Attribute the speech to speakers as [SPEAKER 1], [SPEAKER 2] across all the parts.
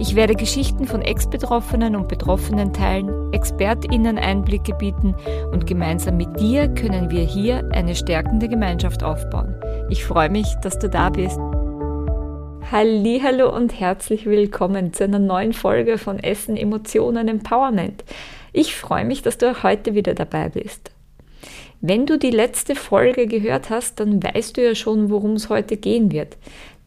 [SPEAKER 1] Ich werde Geschichten von Ex-Betroffenen und Betroffenen teilen, ExpertInnen Einblicke bieten und gemeinsam mit dir können wir hier eine stärkende Gemeinschaft aufbauen. Ich freue mich, dass du da bist. Hallo und herzlich willkommen zu einer neuen Folge von Essen, Emotionen, Empowerment. Ich freue mich, dass du heute wieder dabei bist. Wenn du die letzte Folge gehört hast, dann weißt du ja schon, worum es heute gehen wird.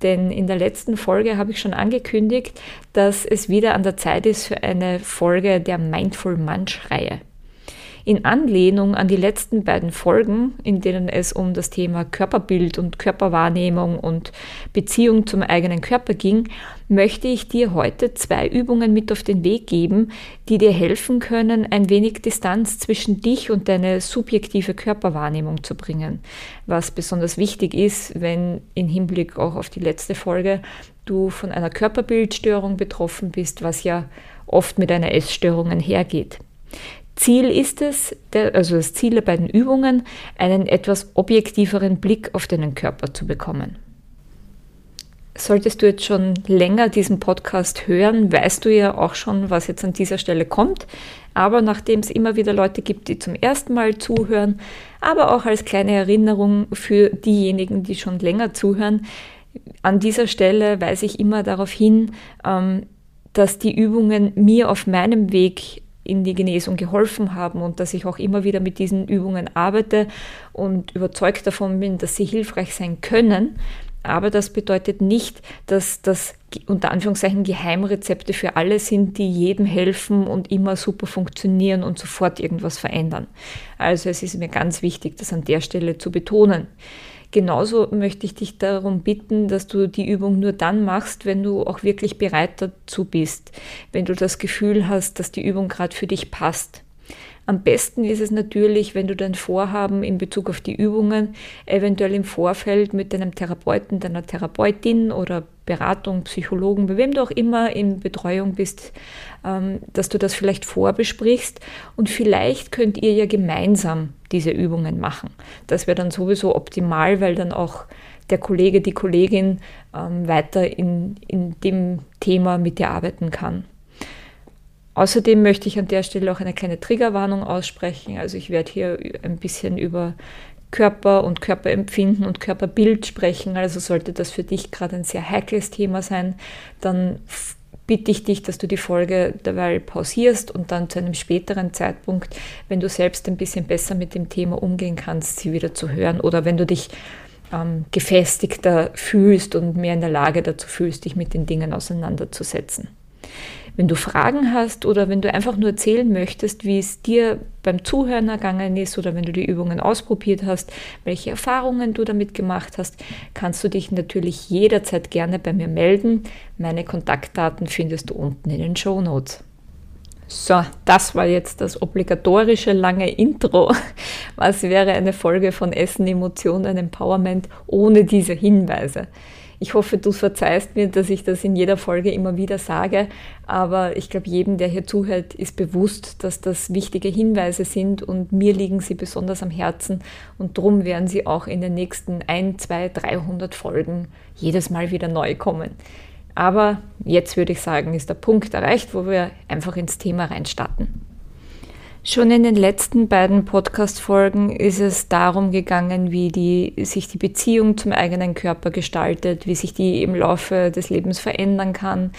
[SPEAKER 1] Denn in der letzten Folge habe ich schon angekündigt, dass es wieder an der Zeit ist für eine Folge der Mindful Munch-Reihe. In Anlehnung an die letzten beiden Folgen, in denen es um das Thema Körperbild und Körperwahrnehmung und Beziehung zum eigenen Körper ging, möchte ich dir heute zwei Übungen mit auf den Weg geben, die dir helfen können, ein wenig Distanz zwischen dich und deine subjektive Körperwahrnehmung zu bringen. Was besonders wichtig ist, wenn im Hinblick auch auf die letzte Folge du von einer Körperbildstörung betroffen bist, was ja oft mit einer Essstörung einhergeht. Ziel ist es, also das Ziel der beiden Übungen, einen etwas objektiveren Blick auf deinen Körper zu bekommen. Solltest du jetzt schon länger diesen Podcast hören, weißt du ja auch schon, was jetzt an dieser Stelle kommt. Aber nachdem es immer wieder Leute gibt, die zum ersten Mal zuhören, aber auch als kleine Erinnerung für diejenigen, die schon länger zuhören, an dieser Stelle weise ich immer darauf hin, ähm, dass die Übungen mir auf meinem Weg in die Genesung geholfen haben und dass ich auch immer wieder mit diesen Übungen arbeite und überzeugt davon bin, dass sie hilfreich sein können. Aber das bedeutet nicht, dass das unter Anführungszeichen Geheimrezepte für alle sind, die jedem helfen und immer super funktionieren und sofort irgendwas verändern. Also es ist mir ganz wichtig, das an der Stelle zu betonen. Genauso möchte ich dich darum bitten, dass du die Übung nur dann machst, wenn du auch wirklich bereit dazu bist, wenn du das Gefühl hast, dass die Übung gerade für dich passt. Am besten ist es natürlich, wenn du dein Vorhaben in Bezug auf die Übungen eventuell im Vorfeld mit deinem Therapeuten, deiner Therapeutin oder Beratung, Psychologen, bei wem du auch immer in Betreuung bist, ähm, dass du das vielleicht vorbesprichst und vielleicht könnt ihr ja gemeinsam diese Übungen machen. Das wäre dann sowieso optimal, weil dann auch der Kollege, die Kollegin ähm, weiter in, in dem Thema mit dir arbeiten kann. Außerdem möchte ich an der Stelle auch eine kleine Triggerwarnung aussprechen. Also ich werde hier ein bisschen über Körper und Körperempfinden und Körperbild sprechen. Also sollte das für dich gerade ein sehr heikles Thema sein, dann bitte ich dich, dass du die Folge dabei pausierst und dann zu einem späteren Zeitpunkt, wenn du selbst ein bisschen besser mit dem Thema umgehen kannst, sie wieder zu hören oder wenn du dich ähm, gefestigter fühlst und mehr in der Lage dazu fühlst, dich mit den Dingen auseinanderzusetzen. Wenn du Fragen hast oder wenn du einfach nur erzählen möchtest, wie es dir beim Zuhören ergangen ist oder wenn du die Übungen ausprobiert hast, welche Erfahrungen du damit gemacht hast, kannst du dich natürlich jederzeit gerne bei mir melden. Meine Kontaktdaten findest du unten in den Show Notes. So, das war jetzt das obligatorische lange Intro. Was wäre eine Folge von Essen, Emotionen, Empowerment ohne diese Hinweise? Ich hoffe, du verzeihst mir, dass ich das in jeder Folge immer wieder sage, aber ich glaube, jedem, der hier zuhört, ist bewusst, dass das wichtige Hinweise sind und mir liegen sie besonders am Herzen und darum werden sie auch in den nächsten 1, 2, 300 Folgen jedes Mal wieder neu kommen. Aber jetzt würde ich sagen, ist der Punkt erreicht, wo wir einfach ins Thema reinstarten. Schon in den letzten beiden Podcast-Folgen ist es darum gegangen, wie die, sich die Beziehung zum eigenen Körper gestaltet, wie sich die im Laufe des Lebens verändern kann,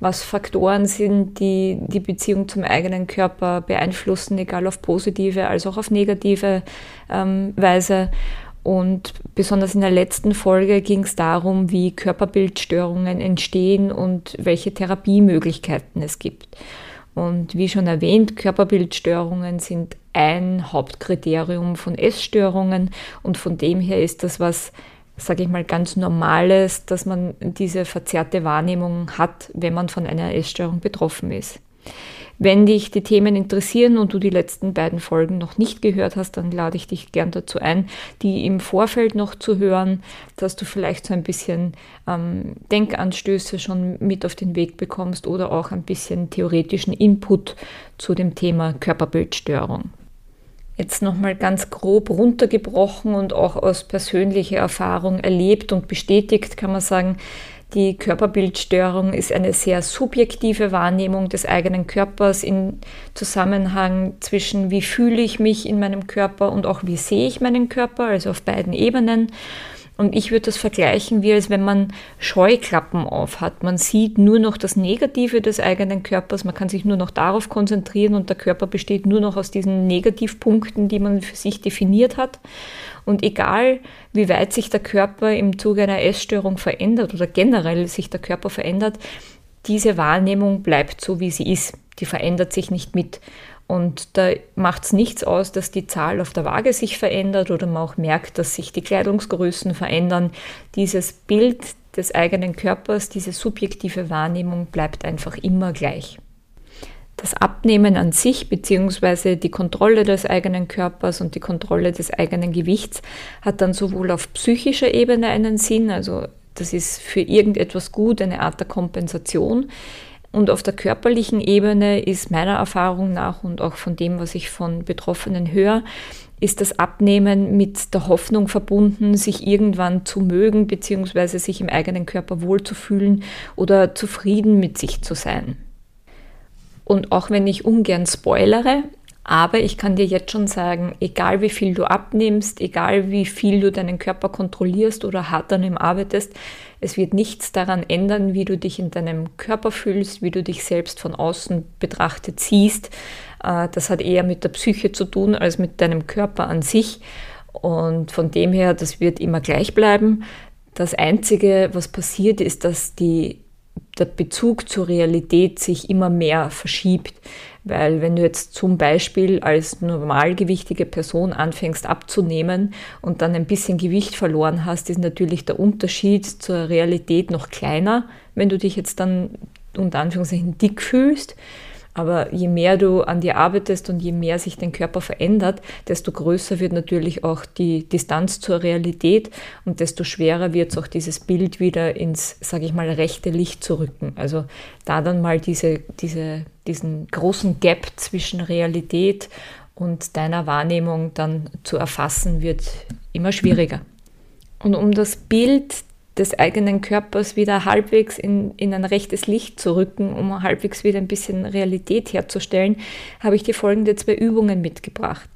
[SPEAKER 1] was Faktoren sind, die die Beziehung zum eigenen Körper beeinflussen, egal auf positive als auch auf negative ähm, Weise. Und besonders in der letzten Folge ging es darum, wie Körperbildstörungen entstehen und welche Therapiemöglichkeiten es gibt. Und wie schon erwähnt, Körperbildstörungen sind ein Hauptkriterium von Essstörungen und von dem her ist das was, sage ich mal, ganz Normales, dass man diese verzerrte Wahrnehmung hat, wenn man von einer Essstörung betroffen ist. Wenn dich die Themen interessieren und du die letzten beiden Folgen noch nicht gehört hast, dann lade ich dich gern dazu ein, die im Vorfeld noch zu hören, dass du vielleicht so ein bisschen ähm, Denkanstöße schon mit auf den Weg bekommst oder auch ein bisschen theoretischen Input zu dem Thema Körperbildstörung. Jetzt nochmal ganz grob runtergebrochen und auch aus persönlicher Erfahrung erlebt und bestätigt, kann man sagen, die Körperbildstörung ist eine sehr subjektive Wahrnehmung des eigenen Körpers in Zusammenhang zwischen wie fühle ich mich in meinem Körper und auch wie sehe ich meinen Körper, also auf beiden Ebenen. Und ich würde das vergleichen, wie als wenn man Scheuklappen auf hat. Man sieht nur noch das Negative des eigenen Körpers, man kann sich nur noch darauf konzentrieren und der Körper besteht nur noch aus diesen Negativpunkten, die man für sich definiert hat. Und egal, wie weit sich der Körper im Zuge einer Essstörung verändert oder generell sich der Körper verändert, diese Wahrnehmung bleibt so, wie sie ist. Die verändert sich nicht mit. Und da macht es nichts aus, dass die Zahl auf der Waage sich verändert oder man auch merkt, dass sich die Kleidungsgrößen verändern. Dieses Bild des eigenen Körpers, diese subjektive Wahrnehmung bleibt einfach immer gleich. Das Abnehmen an sich bzw. die Kontrolle des eigenen Körpers und die Kontrolle des eigenen Gewichts hat dann sowohl auf psychischer Ebene einen Sinn, also das ist für irgendetwas gut, eine Art der Kompensation. Und auf der körperlichen Ebene ist meiner Erfahrung nach und auch von dem, was ich von Betroffenen höre, ist das Abnehmen mit der Hoffnung verbunden, sich irgendwann zu mögen bzw. sich im eigenen Körper wohlzufühlen oder zufrieden mit sich zu sein. Und auch wenn ich ungern spoilere, aber ich kann dir jetzt schon sagen, egal wie viel du abnimmst, egal wie viel du deinen Körper kontrollierst oder hart an ihm arbeitest, es wird nichts daran ändern, wie du dich in deinem Körper fühlst, wie du dich selbst von außen betrachtet siehst. Äh, das hat eher mit der Psyche zu tun als mit deinem Körper an sich. Und von dem her, das wird immer gleich bleiben. Das Einzige, was passiert, ist, dass die der Bezug zur Realität sich immer mehr verschiebt. Weil wenn du jetzt zum Beispiel als normalgewichtige Person anfängst abzunehmen und dann ein bisschen Gewicht verloren hast, ist natürlich der Unterschied zur Realität noch kleiner, wenn du dich jetzt dann unter Anführungszeichen dick fühlst. Aber je mehr du an dir arbeitest und je mehr sich dein Körper verändert, desto größer wird natürlich auch die Distanz zur Realität und desto schwerer wird es auch dieses Bild wieder ins, sage ich mal, rechte Licht zu rücken. Also da dann mal diese, diese, diesen großen Gap zwischen Realität und deiner Wahrnehmung dann zu erfassen, wird immer schwieriger. Und um das Bild des eigenen Körpers wieder halbwegs in, in ein rechtes Licht zu rücken, um halbwegs wieder ein bisschen Realität herzustellen, habe ich dir folgende zwei Übungen mitgebracht.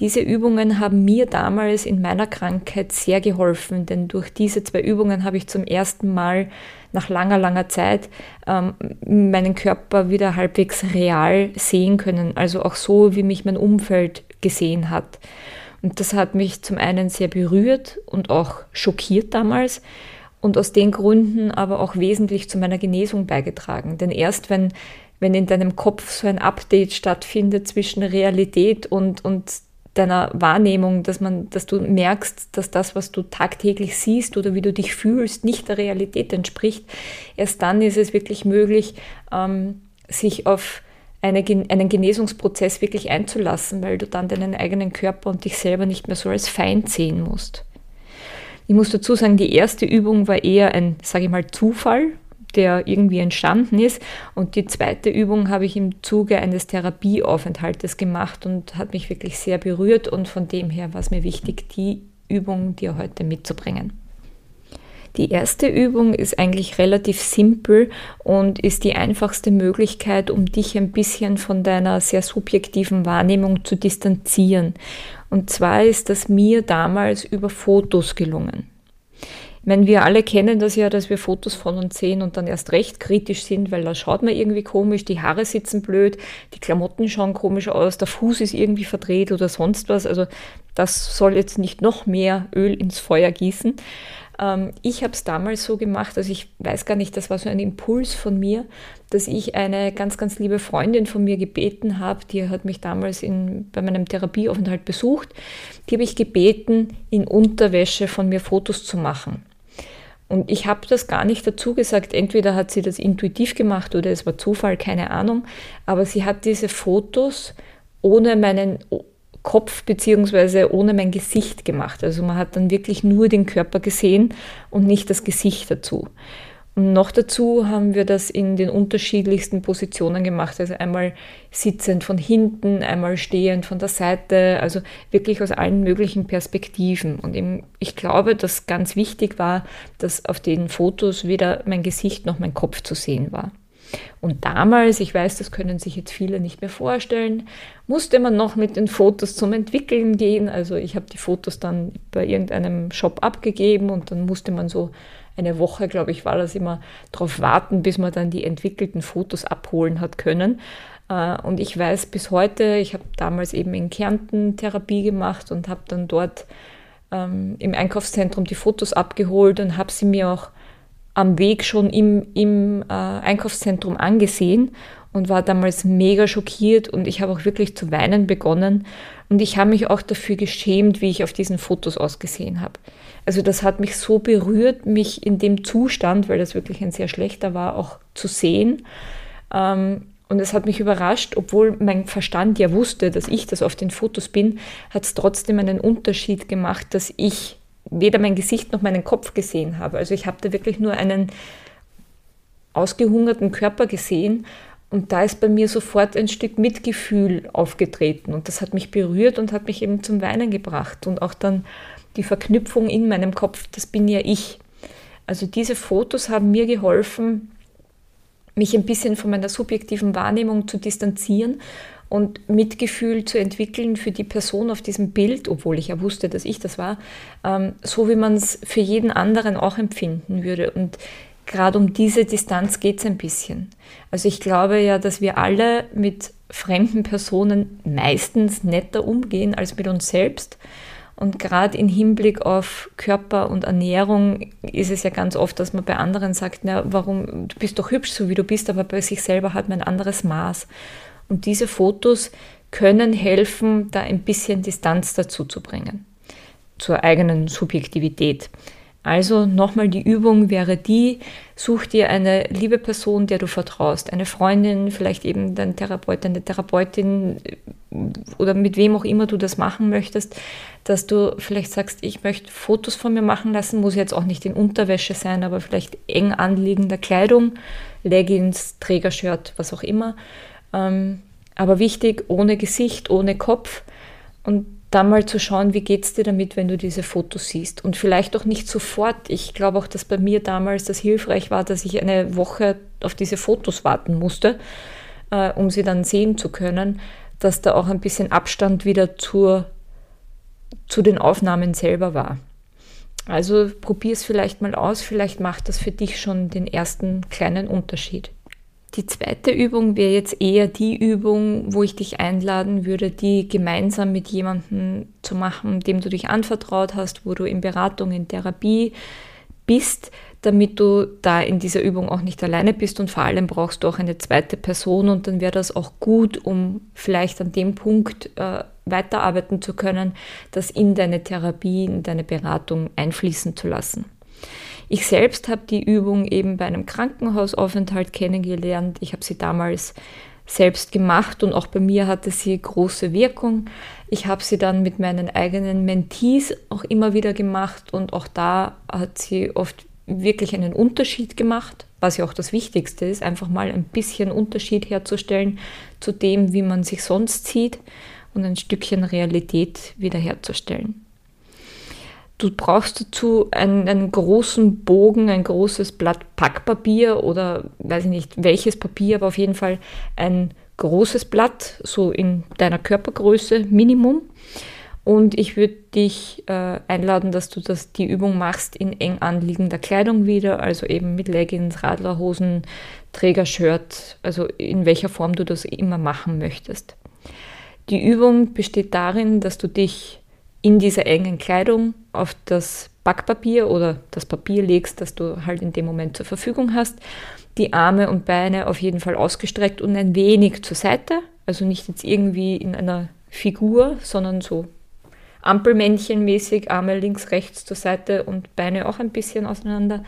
[SPEAKER 1] Diese Übungen haben mir damals in meiner Krankheit sehr geholfen, denn durch diese zwei Übungen habe ich zum ersten Mal nach langer, langer Zeit ähm, meinen Körper wieder halbwegs real sehen können, also auch so, wie mich mein Umfeld gesehen hat. Und das hat mich zum einen sehr berührt und auch schockiert damals, und aus den Gründen aber auch wesentlich zu meiner Genesung beigetragen. Denn erst wenn, wenn in deinem Kopf so ein Update stattfindet zwischen Realität und, und deiner Wahrnehmung, dass man, dass du merkst, dass das, was du tagtäglich siehst oder wie du dich fühlst, nicht der Realität entspricht, erst dann ist es wirklich möglich, ähm, sich auf eine, einen Genesungsprozess wirklich einzulassen, weil du dann deinen eigenen Körper und dich selber nicht mehr so als Feind sehen musst. Ich muss dazu sagen, die erste Übung war eher ein, sage ich mal, Zufall, der irgendwie entstanden ist. Und die zweite Übung habe ich im Zuge eines Therapieaufenthaltes gemacht und hat mich wirklich sehr berührt. Und von dem her war es mir wichtig, die Übung dir heute mitzubringen. Die erste Übung ist eigentlich relativ simpel und ist die einfachste Möglichkeit, um dich ein bisschen von deiner sehr subjektiven Wahrnehmung zu distanzieren. Und zwar ist das mir damals über Fotos gelungen. Ich meine, wir alle kennen das ja, dass wir Fotos von uns sehen und dann erst recht kritisch sind, weil da schaut man irgendwie komisch, die Haare sitzen blöd, die Klamotten schauen komisch aus, der Fuß ist irgendwie verdreht oder sonst was. Also das soll jetzt nicht noch mehr Öl ins Feuer gießen. Ähm, ich habe es damals so gemacht, also ich weiß gar nicht, das war so ein Impuls von mir, dass ich eine ganz, ganz liebe Freundin von mir gebeten habe, die hat mich damals in, bei meinem Therapieaufenthalt besucht, die habe ich gebeten, in Unterwäsche von mir Fotos zu machen. Und ich habe das gar nicht dazu gesagt. Entweder hat sie das intuitiv gemacht oder es war Zufall, keine Ahnung. Aber sie hat diese Fotos ohne meinen Kopf bzw. ohne mein Gesicht gemacht. Also man hat dann wirklich nur den Körper gesehen und nicht das Gesicht dazu. Und noch dazu haben wir das in den unterschiedlichsten Positionen gemacht. Also einmal sitzend von hinten, einmal stehend von der Seite, also wirklich aus allen möglichen Perspektiven. Und eben, ich glaube, dass ganz wichtig war, dass auf den Fotos weder mein Gesicht noch mein Kopf zu sehen war. Und damals, ich weiß, das können sich jetzt viele nicht mehr vorstellen, musste man noch mit den Fotos zum Entwickeln gehen. Also ich habe die Fotos dann bei irgendeinem Shop abgegeben und dann musste man so eine Woche, glaube ich, war das immer darauf warten, bis man dann die entwickelten Fotos abholen hat können. Äh, und ich weiß bis heute, ich habe damals eben in Kärnten Therapie gemacht und habe dann dort ähm, im Einkaufszentrum die Fotos abgeholt und habe sie mir auch am Weg schon im, im äh, Einkaufszentrum angesehen und war damals mega schockiert und ich habe auch wirklich zu weinen begonnen und ich habe mich auch dafür geschämt, wie ich auf diesen Fotos ausgesehen habe. Also das hat mich so berührt, mich in dem Zustand, weil das wirklich ein sehr schlechter war, auch zu sehen. Ähm, und es hat mich überrascht, obwohl mein Verstand ja wusste, dass ich das auf den Fotos bin, hat es trotzdem einen Unterschied gemacht, dass ich weder mein Gesicht noch meinen Kopf gesehen habe. Also ich habe da wirklich nur einen ausgehungerten Körper gesehen und da ist bei mir sofort ein Stück Mitgefühl aufgetreten und das hat mich berührt und hat mich eben zum Weinen gebracht und auch dann die Verknüpfung in meinem Kopf, das bin ja ich. Also diese Fotos haben mir geholfen, mich ein bisschen von meiner subjektiven Wahrnehmung zu distanzieren und Mitgefühl zu entwickeln für die Person auf diesem Bild, obwohl ich ja wusste, dass ich das war, ähm, so wie man es für jeden anderen auch empfinden würde. Und gerade um diese Distanz geht es ein bisschen. Also ich glaube ja, dass wir alle mit fremden Personen meistens netter umgehen als mit uns selbst. Und gerade im Hinblick auf Körper und Ernährung ist es ja ganz oft, dass man bei anderen sagt, na, warum, du bist doch hübsch, so wie du bist, aber bei sich selber hat man ein anderes Maß. Und diese Fotos können helfen, da ein bisschen Distanz dazu zu bringen, zur eigenen Subjektivität. Also nochmal die Übung wäre die, such dir eine liebe Person, der du vertraust, eine Freundin, vielleicht eben dein Therapeut, eine Therapeutin oder mit wem auch immer du das machen möchtest, dass du vielleicht sagst, ich möchte Fotos von mir machen lassen, muss jetzt auch nicht in Unterwäsche sein, aber vielleicht eng anliegender Kleidung, Leggings, Trägershirt, was auch immer. Ähm, aber wichtig, ohne Gesicht, ohne Kopf und dann mal zu schauen, wie geht es dir damit, wenn du diese Fotos siehst. Und vielleicht auch nicht sofort. Ich glaube auch, dass bei mir damals das hilfreich war, dass ich eine Woche auf diese Fotos warten musste, äh, um sie dann sehen zu können, dass da auch ein bisschen Abstand wieder zur, zu den Aufnahmen selber war. Also probier es vielleicht mal aus, vielleicht macht das für dich schon den ersten kleinen Unterschied. Die zweite Übung wäre jetzt eher die Übung, wo ich dich einladen würde, die gemeinsam mit jemandem zu machen, dem du dich anvertraut hast, wo du in Beratung, in Therapie bist, damit du da in dieser Übung auch nicht alleine bist und vor allem brauchst du auch eine zweite Person und dann wäre das auch gut, um vielleicht an dem Punkt äh, weiterarbeiten zu können, das in deine Therapie, in deine Beratung einfließen zu lassen. Ich selbst habe die Übung eben bei einem Krankenhausaufenthalt kennengelernt. Ich habe sie damals selbst gemacht und auch bei mir hatte sie große Wirkung. Ich habe sie dann mit meinen eigenen Mentees auch immer wieder gemacht und auch da hat sie oft wirklich einen Unterschied gemacht, was ja auch das Wichtigste ist, einfach mal ein bisschen Unterschied herzustellen zu dem, wie man sich sonst sieht und ein Stückchen Realität wiederherzustellen. Du brauchst dazu einen, einen, großen Bogen, ein großes Blatt Packpapier oder weiß ich nicht welches Papier, aber auf jeden Fall ein großes Blatt, so in deiner Körpergröße Minimum. Und ich würde dich äh, einladen, dass du das, die Übung machst in eng anliegender Kleidung wieder, also eben mit Leggings, Radlerhosen, Trägershirt, also in welcher Form du das immer machen möchtest. Die Übung besteht darin, dass du dich in dieser engen Kleidung auf das Backpapier oder das Papier legst, das du halt in dem Moment zur Verfügung hast. Die Arme und Beine auf jeden Fall ausgestreckt und ein wenig zur Seite. Also nicht jetzt irgendwie in einer Figur, sondern so Ampelmännchen-mäßig, Arme links, rechts zur Seite und Beine auch ein bisschen auseinander.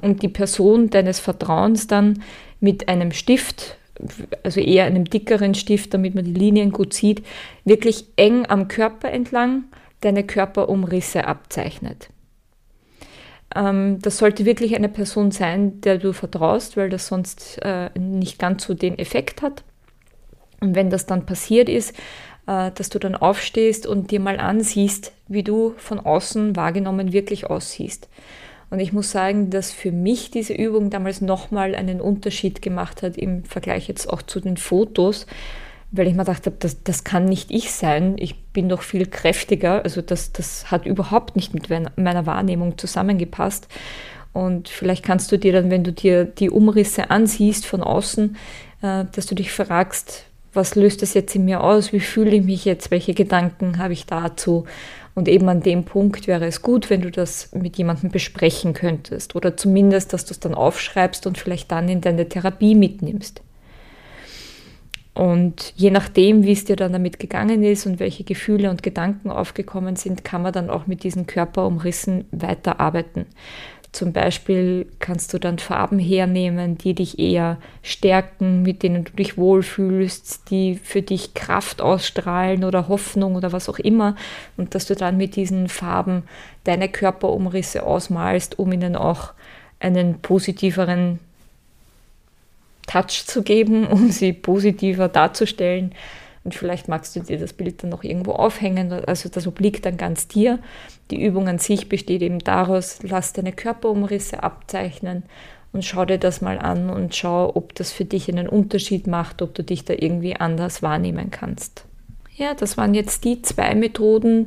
[SPEAKER 1] Und die Person deines Vertrauens dann mit einem Stift, also eher einem dickeren Stift, damit man die Linien gut sieht, wirklich eng am Körper entlang deine Körperumrisse abzeichnet. Ähm, das sollte wirklich eine Person sein, der du vertraust, weil das sonst äh, nicht ganz so den Effekt hat. Und wenn das dann passiert ist, äh, dass du dann aufstehst und dir mal ansiehst, wie du von außen wahrgenommen wirklich aussiehst. Und ich muss sagen, dass für mich diese Übung damals nochmal einen Unterschied gemacht hat im Vergleich jetzt auch zu den Fotos, weil ich mir gedacht habe, das, das kann nicht ich sein. Ich bin doch viel kräftiger. Also das, das hat überhaupt nicht mit meiner Wahrnehmung zusammengepasst. Und vielleicht kannst du dir dann, wenn du dir die Umrisse ansiehst von außen, äh, dass du dich fragst, was löst das jetzt in mir aus? Wie fühle ich mich jetzt? Welche Gedanken habe ich dazu? Und eben an dem Punkt wäre es gut, wenn du das mit jemandem besprechen könntest oder zumindest, dass du es dann aufschreibst und vielleicht dann in deine Therapie mitnimmst. Und je nachdem, wie es dir dann damit gegangen ist und welche Gefühle und Gedanken aufgekommen sind, kann man dann auch mit diesen Körperumrissen weiterarbeiten. Zum Beispiel kannst du dann Farben hernehmen, die dich eher stärken, mit denen du dich wohlfühlst, die für dich Kraft ausstrahlen oder Hoffnung oder was auch immer. Und dass du dann mit diesen Farben deine Körperumrisse ausmalst, um ihnen auch einen positiveren Touch zu geben, um sie positiver darzustellen. Und vielleicht magst du dir das Bild dann noch irgendwo aufhängen. Also das obliegt dann ganz dir. Die Übung an sich besteht eben daraus, lass deine Körperumrisse abzeichnen und schau dir das mal an und schau, ob das für dich einen Unterschied macht, ob du dich da irgendwie anders wahrnehmen kannst. Ja, das waren jetzt die zwei Methoden,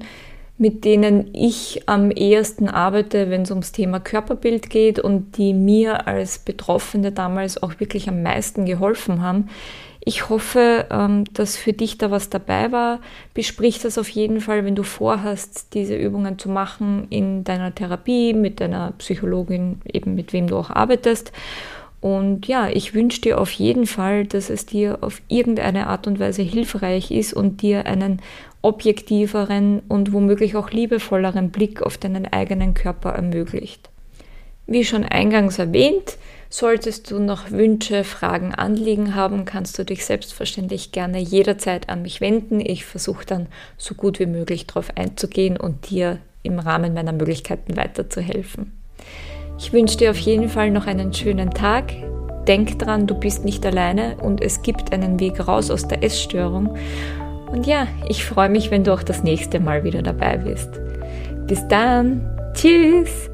[SPEAKER 1] mit denen ich am ehesten arbeite, wenn es ums Thema Körperbild geht und die mir als Betroffene damals auch wirklich am meisten geholfen haben. Ich hoffe, ähm, dass für dich da was dabei war. Besprich das auf jeden Fall, wenn du vorhast, diese Übungen zu machen in deiner Therapie, mit deiner Psychologin, eben mit wem du auch arbeitest. Und ja, ich wünsche dir auf jeden Fall, dass es dir auf irgendeine Art und Weise hilfreich ist und dir einen objektiveren und womöglich auch liebevolleren Blick auf deinen eigenen Körper ermöglicht. Wie schon eingangs erwähnt, solltest du noch Wünsche, Fragen, Anliegen haben, kannst du dich selbstverständlich gerne jederzeit an mich wenden. Ich versuche dann so gut wie möglich darauf einzugehen und dir im Rahmen meiner Möglichkeiten weiterzuhelfen. Ich wünsche dir auf jeden Fall noch einen schönen Tag. Denk dran, du bist nicht alleine und es gibt einen Weg raus aus der Essstörung. Und ja, ich freue mich, wenn du auch das nächste Mal wieder dabei bist. Bis dann. Tschüss.